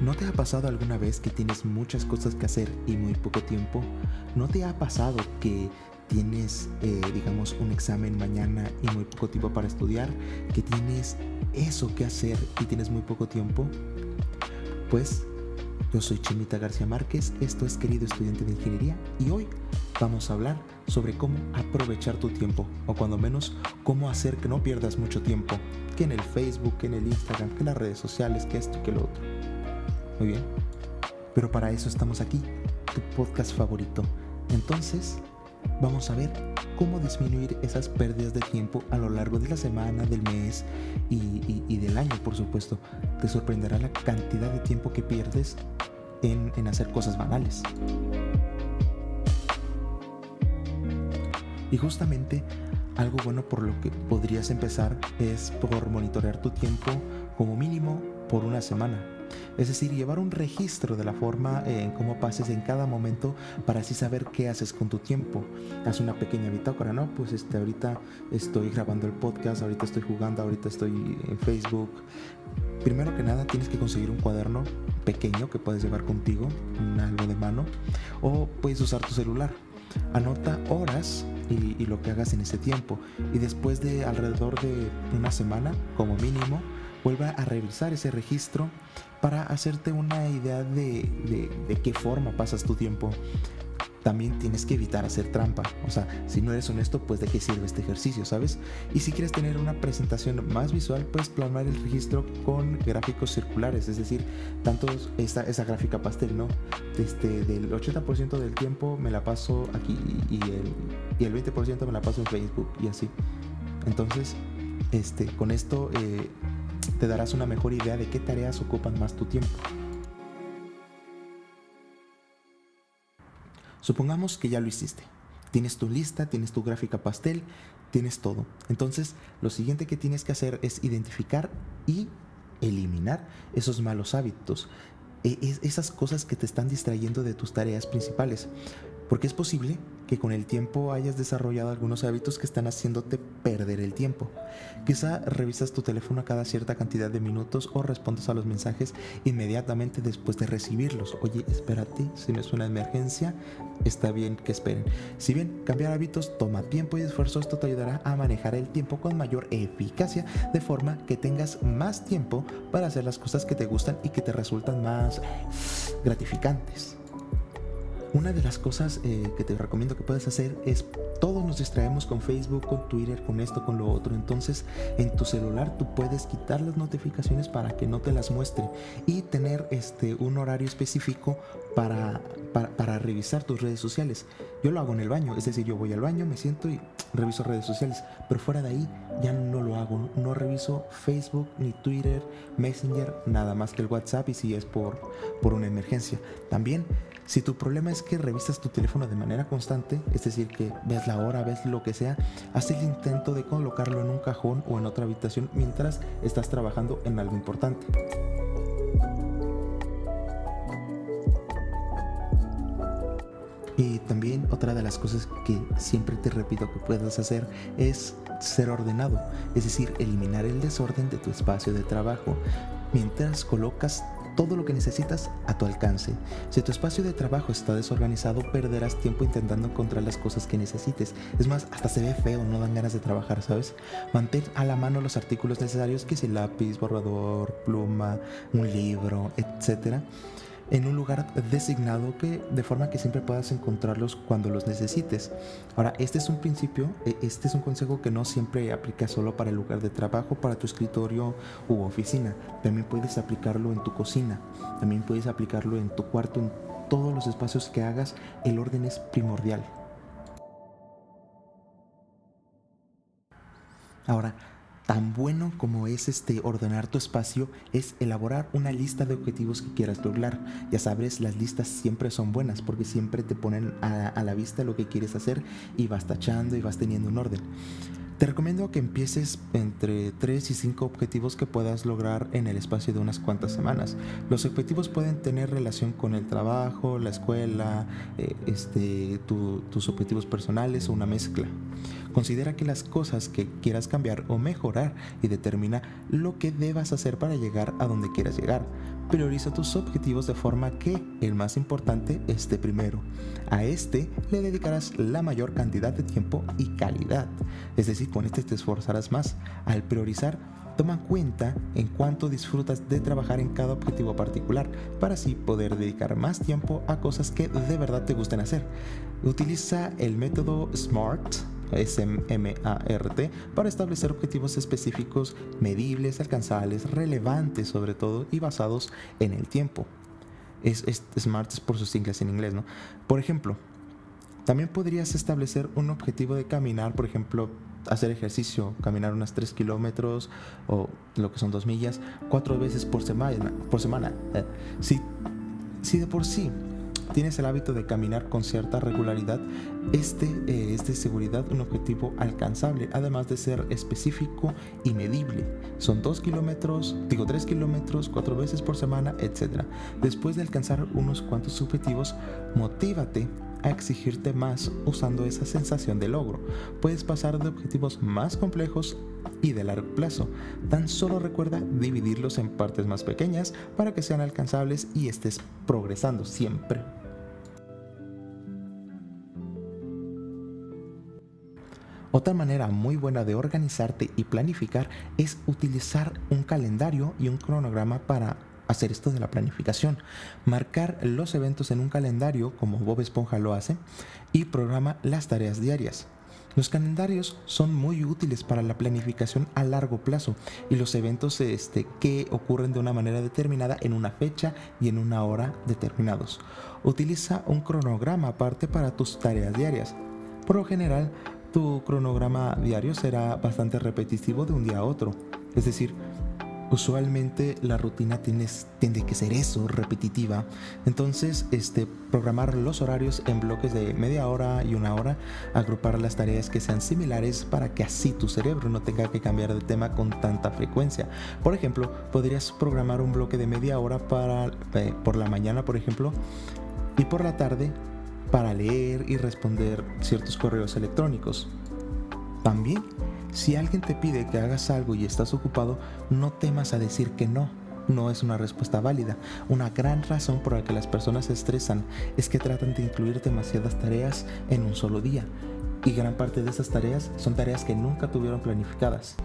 ¿No te ha pasado alguna vez que tienes muchas cosas que hacer y muy poco tiempo? ¿No te ha pasado que tienes, eh, digamos, un examen mañana y muy poco tiempo para estudiar? ¿Que tienes eso que hacer y tienes muy poco tiempo? Pues yo soy Chimita García Márquez, esto es querido estudiante de ingeniería y hoy vamos a hablar sobre cómo aprovechar tu tiempo o cuando menos cómo hacer que no pierdas mucho tiempo, que en el Facebook, que en el Instagram, que en las redes sociales, que esto, que lo otro. Muy bien. Pero para eso estamos aquí, tu podcast favorito. Entonces, vamos a ver cómo disminuir esas pérdidas de tiempo a lo largo de la semana, del mes y, del año, por supuesto. Te sorprenderá la cantidad de tiempo que pierdes en, en hacer cosas banales. Y justamente algo bueno por lo que podrías empezar es por monitorear tu tiempo como mínimo por una semana. Es decir, llevar un registro de la forma en cómo pases en cada momento para así saber qué haces con tu tiempo. Haz una pequeña bitácora, ¿no? Pues este, ahorita estoy grabando el podcast, ahorita estoy jugando, ahorita estoy en Facebook. Primero que nada tienes que conseguir un cuaderno pequeño que puedes llevar contigo, algo de mano, o puedes usar tu celular. Anota horas y, y, lo que hagas en ese tiempo. Y después de alrededor de una semana, como mínimo, vuelva a revisar ese registro para hacerte una idea de, de, qué forma pasas tu tiempo. También tienes que evitar hacer trampa. O sea, si no eres honesto, pues de qué sirve este ejercicio, ¿sabes? Y si quieres tener una presentación más visual, puedes plasmar el registro con gráficos circulares. Es decir, tanto esa, esa gráfica pastel, ¿no? Este, del 80% del tiempo me la paso aquí y el, y el 20% me la paso en Facebook y así. Entonces, este, con esto eh, te darás una mejor idea de qué tareas ocupan más tu tiempo. Supongamos que ya lo hiciste. Tienes tu lista, tienes tu gráfica pastel, tienes todo. Entonces, lo siguiente que tienes que hacer es identificar y eliminar esos malos hábitos, e, esas cosas que te están distrayendo de tus tareas principales. Porque es posible que con el tiempo hayas desarrollado algunos hábitos que están haciéndote perder el tiempo. Quizá revisas tu teléfono cada cierta cantidad de minutos o respondes a los mensajes inmediatamente después de recibirlos. Oye, espérate, si no es una emergencia, está bien que esperen. Si bien cambiar hábitos toma tiempo y esfuerzo, esto te ayudará a manejar el tiempo con mayor eficacia, de forma que tengas más tiempo para hacer las cosas que te gustan y que te resultan más gratificantes. Una de las cosas eh, que te recomiendo que puedas hacer es todos nos distraemos con Facebook, con Twitter, con esto, con lo otro. Entonces, en tu celular tú puedes quitar las notificaciones para que no te las muestre y tener este un horario específico para, para, revisar tus redes sociales. Yo lo hago en el baño, es decir, yo voy al baño, me siento y reviso redes sociales, pero fuera de ahí ya no lo hago. No reviso Facebook, ni Twitter, Messenger, nada más que el WhatsApp y si es por, por una emergencia. También si tu problema es que revisas tu teléfono de manera constante, es decir, que ves la hora, ves lo que sea, haz el intento de colocarlo en un cajón o en otra habitación mientras estás trabajando en algo importante. Otra de las cosas que siempre te repito que puedas hacer es ser ordenado, es decir, eliminar el desorden de tu espacio de trabajo mientras colocas todo lo que necesitas a tu alcance. Si tu espacio de trabajo está desorganizado, perderás tiempo intentando encontrar las cosas que necesites. Es más, hasta se ve feo, no dan ganas de trabajar, ¿sabes? Mantén a la mano los artículos necesarios, que si lápiz, borrador, pluma, un libro, etcétera en un lugar designado que de forma que siempre puedas encontrarlos cuando los necesites. Ahora, este es un principio, e, este es un consejo que no siempre aplica solo para el lugar de trabajo, para tu escritorio u oficina. También puedes aplicarlo en tu cocina, también puedes aplicarlo en tu cuarto, en todos los espacios que hagas, el orden es primordial. Ahora, tan bueno como es este ordenar tu espacio es elaborar una lista de objetivos que quieras lograr. Ya sabes, las listas siempre son buenas porque siempre te ponen a, la vista lo que quieres hacer y vas tachando y vas teniendo un orden. Te recomiendo que empieces entre 3 y 5 objetivos que puedas lograr en el espacio de unas cuantas semanas. Los objetivos pueden tener relación con el trabajo, la escuela, eh, este, tus objetivos personales o una mezcla. Considera que las cosas que quieras cambiar o mejorar y determina lo que debas hacer para llegar a donde quieras llegar. Prioriza tus objetivos de forma que el más importante esté primero. A este le dedicarás la mayor cantidad de tiempo y calidad. Es decir, con este te esforzarás más. Al priorizar, toma en cuenta en cuánto disfrutas de trabajar en cada objetivo particular para así poder dedicar más tiempo a cosas que de verdad te gusten hacer. Utiliza el método SMART SMART para establecer objetivos específicos, medibles, alcanzables, relevantes sobre todo y basados en el tiempo. Es, SMART es por sus siglas en inglés, ¿no? Por ejemplo, también podrías establecer un objetivo de caminar, por ejemplo, hacer ejercicio, caminar unas 3 kilómetros o lo que son 2 millas, cuatro veces por semana. Por semana. Eh, si, si de por sí tienes el hábito de caminar con cierta regularidad, este eh, es de seguridad un objetivo alcanzable, además de ser específico y medible. Son 2 kilómetros, digo 3 kilómetros, 4 veces por semana, etc. Después de alcanzar unos cuantos objetivos, motívate a exigirte más usando esa sensación de logro. Puedes pasar de objetivos más complejos y de largo plazo. Tan solo recuerda dividirlos en partes más pequeñas para que sean alcanzables y estés progresando siempre. Otra manera muy buena de organizarte y planificar es utilizar un calendario y un cronograma para hacer esto de la planificación. Marcar los eventos en un calendario, como Bob Esponja lo hace, y programa las tareas diarias. Los calendarios son muy útiles para la planificación a largo plazo y los eventos este, que ocurren de una manera determinada en una fecha y en una hora determinados. Utiliza un cronograma aparte para tus tareas diarias. Por lo general, tu cronograma diario será bastante repetitivo de un día a otro. Es decir, usualmente la rutina tiende que ser eso, repetitiva. Entonces, este, programar los horarios en bloques de media hora y una hora, agrupar las tareas que sean similares para que así tu cerebro no tenga que cambiar de tema con tanta frecuencia. Por ejemplo, podrías programar un bloque de media hora para, eh, por la mañana, por ejemplo, y por la tarde para leer y responder ciertos correos electrónicos. También, si alguien te pide que hagas algo y estás ocupado, no temas a decir que no. No es una respuesta válida. Una gran razón por la que las personas se estresan es que tratan de incluir demasiadas tareas en un solo día. Y gran parte de esas tareas son tareas que nunca tuvieron planificadas.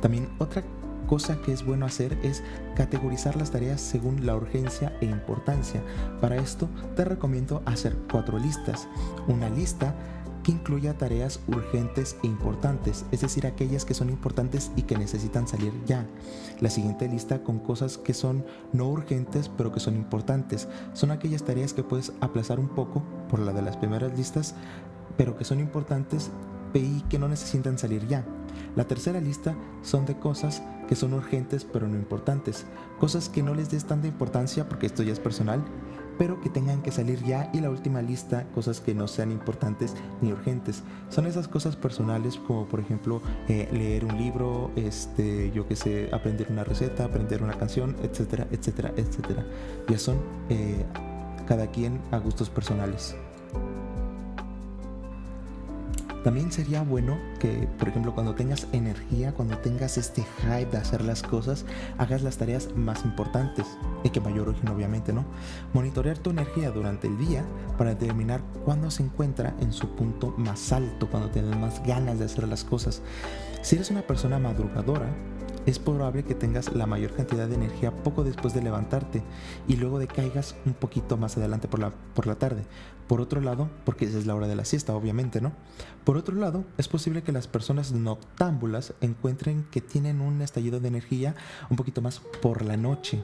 También otra cosa que es bueno hacer es categorizar las tareas según la urgencia e importancia. Para esto te recomiendo hacer cuatro listas. Una lista que incluya tareas urgentes e importantes, es decir, aquellas que son importantes y que necesitan salir ya. La siguiente lista con cosas que son no urgentes pero que son importantes. Son aquellas tareas que puedes aplazar un poco por la de las primeras listas, pero que son importantes y que no necesitan salir ya. La tercera lista son de cosas que son urgentes pero no importantes, cosas que no les des tanta importancia porque esto ya es personal, pero que tengan que salir ya y la última lista, cosas que no sean importantes ni urgentes. Son esas cosas personales como por ejemplo eh, leer un libro, este, yo que sé, aprender una receta, aprender una canción, etcétera, etcétera, etcétera. Ya son eh, cada quien a gustos personales. También sería bueno que, por ejemplo, cuando tengas energía, cuando tengas este hype de hacer las cosas, hagas las tareas más importantes y que mayor origen, obviamente, ¿no? Monitorear tu energía durante el día para determinar cuándo se encuentra en su punto más alto, cuando tienes más ganas de hacer las cosas. Si eres una persona madrugadora, es probable que tengas la mayor cantidad de energía poco después de levantarte y luego decaigas un poquito más adelante por la, por la tarde. Por otro lado, porque esa es la hora de la siesta, obviamente, ¿no? Por otro lado, es posible que las personas noctámbulas encuentren que tienen un estallido de energía un poquito más por la noche.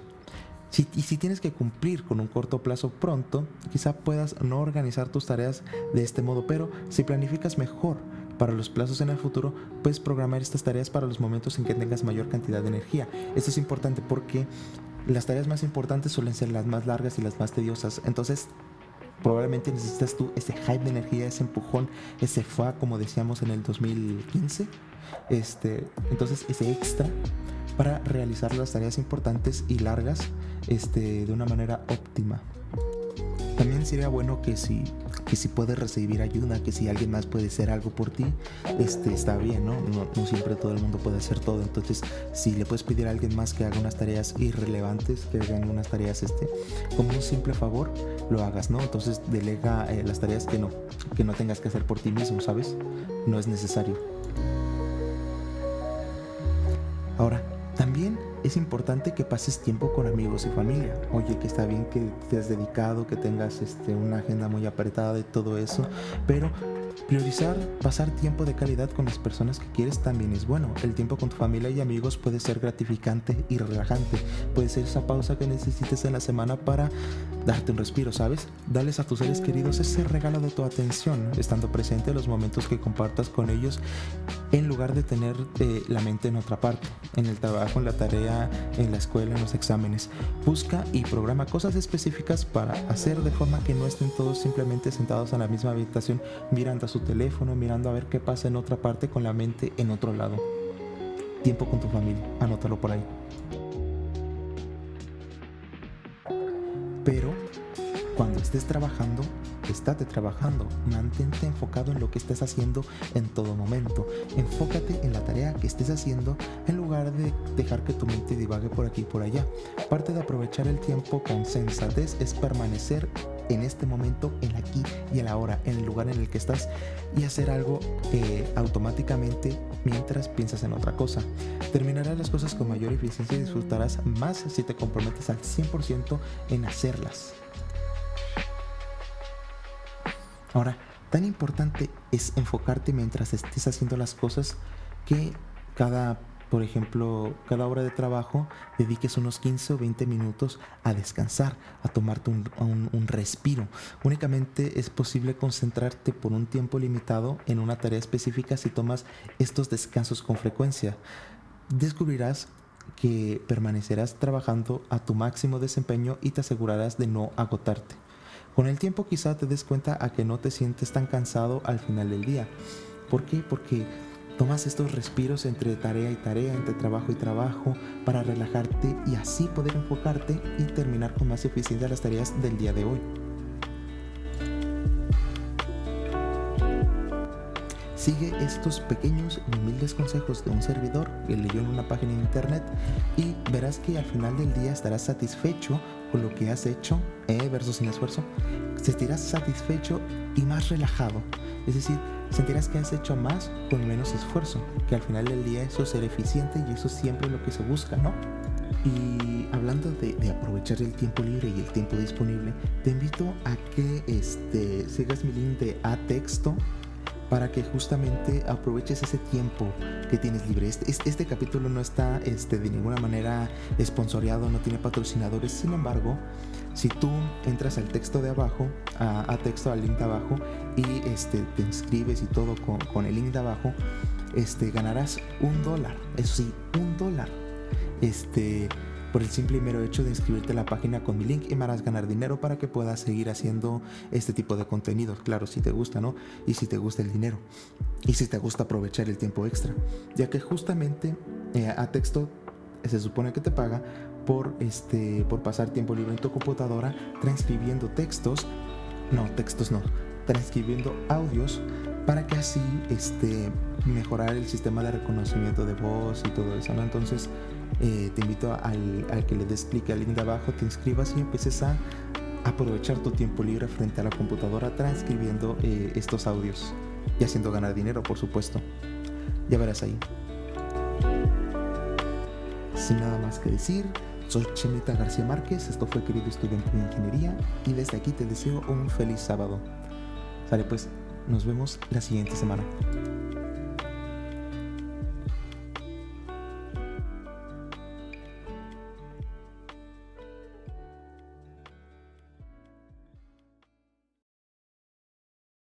y si tienes que cumplir con un corto plazo pronto, quizá puedas no organizar tus tareas de este modo, pero si planificas mejor, para los plazos en el futuro, puedes programar estas tareas para los momentos en que tengas mayor cantidad de energía. Esto es importante porque las tareas más importantes suelen ser las más largas y las más tediosas. Entonces, probablemente necesitas tú ese hype de energía, ese empujón, ese FA, como decíamos en el 2015. Este, entonces, ese extra para realizar las tareas importantes y largas este, de una manera óptima. También sería bueno que si, que si puedes recibir ayuda, que si alguien más puede hacer algo por ti, este, está bien, ¿no? ¿no? siempre todo el mundo puede hacer todo. Entonces, si le puedes pedir a alguien más que haga unas tareas irrelevantes, que hagan unas tareas este, como un simple favor, lo hagas, ¿no? Entonces, delega eh, las tareas que no, que no tengas que hacer por ti mismo, ¿sabes? No es necesario. Ahora, también es importante que pases tiempo con amigos y familia. Oye, que está bien que te has dedicado, que tengas este, una agenda muy apretada y todo eso, pero Priorizar pasar tiempo de calidad con las personas que quieres también es bueno. El tiempo con tu familia y amigos puede ser gratificante y relajante. Puede ser esa pausa que necesites en la semana para darte un respiro, ¿sabes? Dales a tus seres queridos ese regalo de tu atención, estando presente en los momentos que compartas con ellos en lugar de tener eh, la mente en otra parte, en el trabajo, en la tarea, en la escuela, en los exámenes. Busca y programa cosas específicas para hacer de forma que no estén todos simplemente sentados en la misma habitación mirando a su teléfono, mirando a ver qué pasa en otra parte con la mente en otro lado. Tiempo con tu familia, anótalo por ahí. Pero cuando estés trabajando, estate trabajando. Mantente enfocado en lo que estés haciendo en todo momento. Enfócate en la tarea que estés haciendo en lugar de dejar que tu mente divague por aquí y por allá. Parte de aprovechar el tiempo con sensatez es permanecer en este momento, en aquí y en ahora, en el lugar en el que estás y hacer algo eh, automáticamente mientras piensas en otra cosa. Terminarás las cosas con mayor eficiencia y disfrutarás más si te comprometes al 100% en hacerlas. Ahora, tan importante es enfocarte mientras estés haciendo las cosas que cada por ejemplo, cada hora de trabajo dediques unos 15 o 20 minutos a descansar, a tomarte un, respiro. Únicamente es posible concentrarte por un tiempo limitado en una tarea específica si tomas estos descansos con frecuencia. Descubrirás que permanecerás trabajando a tu máximo desempeño y te asegurarás de no agotarte. Con el tiempo quizá te des cuenta a que no te sientes tan cansado al final del día. ¿Por qué? Porque Tomas estos respiros entre tarea y tarea, entre trabajo y trabajo, para relajarte y así poder enfocarte y terminar con más eficiencia las tareas del día de hoy. Sigue estos pequeños y humildes consejos de un servidor que leyó en una página de internet y verás que al final del día estarás satisfecho con lo que has hecho, eh, versus sin esfuerzo. Sentirás satisfecho y más relajado. Es decir, sentirás que has hecho más con menos esfuerzo, que al final del día eso es ser eficiente y eso es siempre lo que se busca, ¿no? Y hablando de, aprovechar el tiempo libre y el tiempo disponible, te invito a que este, sigas mi link de a texto para que justamente aproveches ese tiempo que tienes libre. Este, este, capítulo no está este, de ninguna manera esponsoreado, no tiene patrocinadores, sin embargo, si tú entras al texto de abajo, a, texto, al link de abajo, y este, te inscribes y todo con, el link de abajo, este, ganarás un dólar, eso sí, un dólar. Este, por el simple y mero hecho de inscribirte a la página con mi link y me harás ganar dinero para que puedas seguir haciendo este tipo de contenido. Claro, si te gusta, ¿no? Y si te gusta el dinero. Y si te gusta aprovechar el tiempo extra. Ya que justamente eh, a texto se supone que te paga por, este, por pasar tiempo libre en tu computadora transcribiendo textos. No, textos no. Transcribiendo audios para que así este, mejorar el sistema de reconocimiento de voz y todo eso, ¿no? Entonces, eh, te invito al, que le des clic al link de abajo, te inscribas y empieces a aprovechar tu tiempo libre frente a la computadora transcribiendo eh, estos audios y haciendo ganar dinero, por supuesto. Ya verás ahí. Sin nada más que decir, soy Chemita García Márquez, esto fue querido estudiante de ingeniería y desde aquí te deseo un feliz sábado. Sale pues, nos vemos la siguiente semana.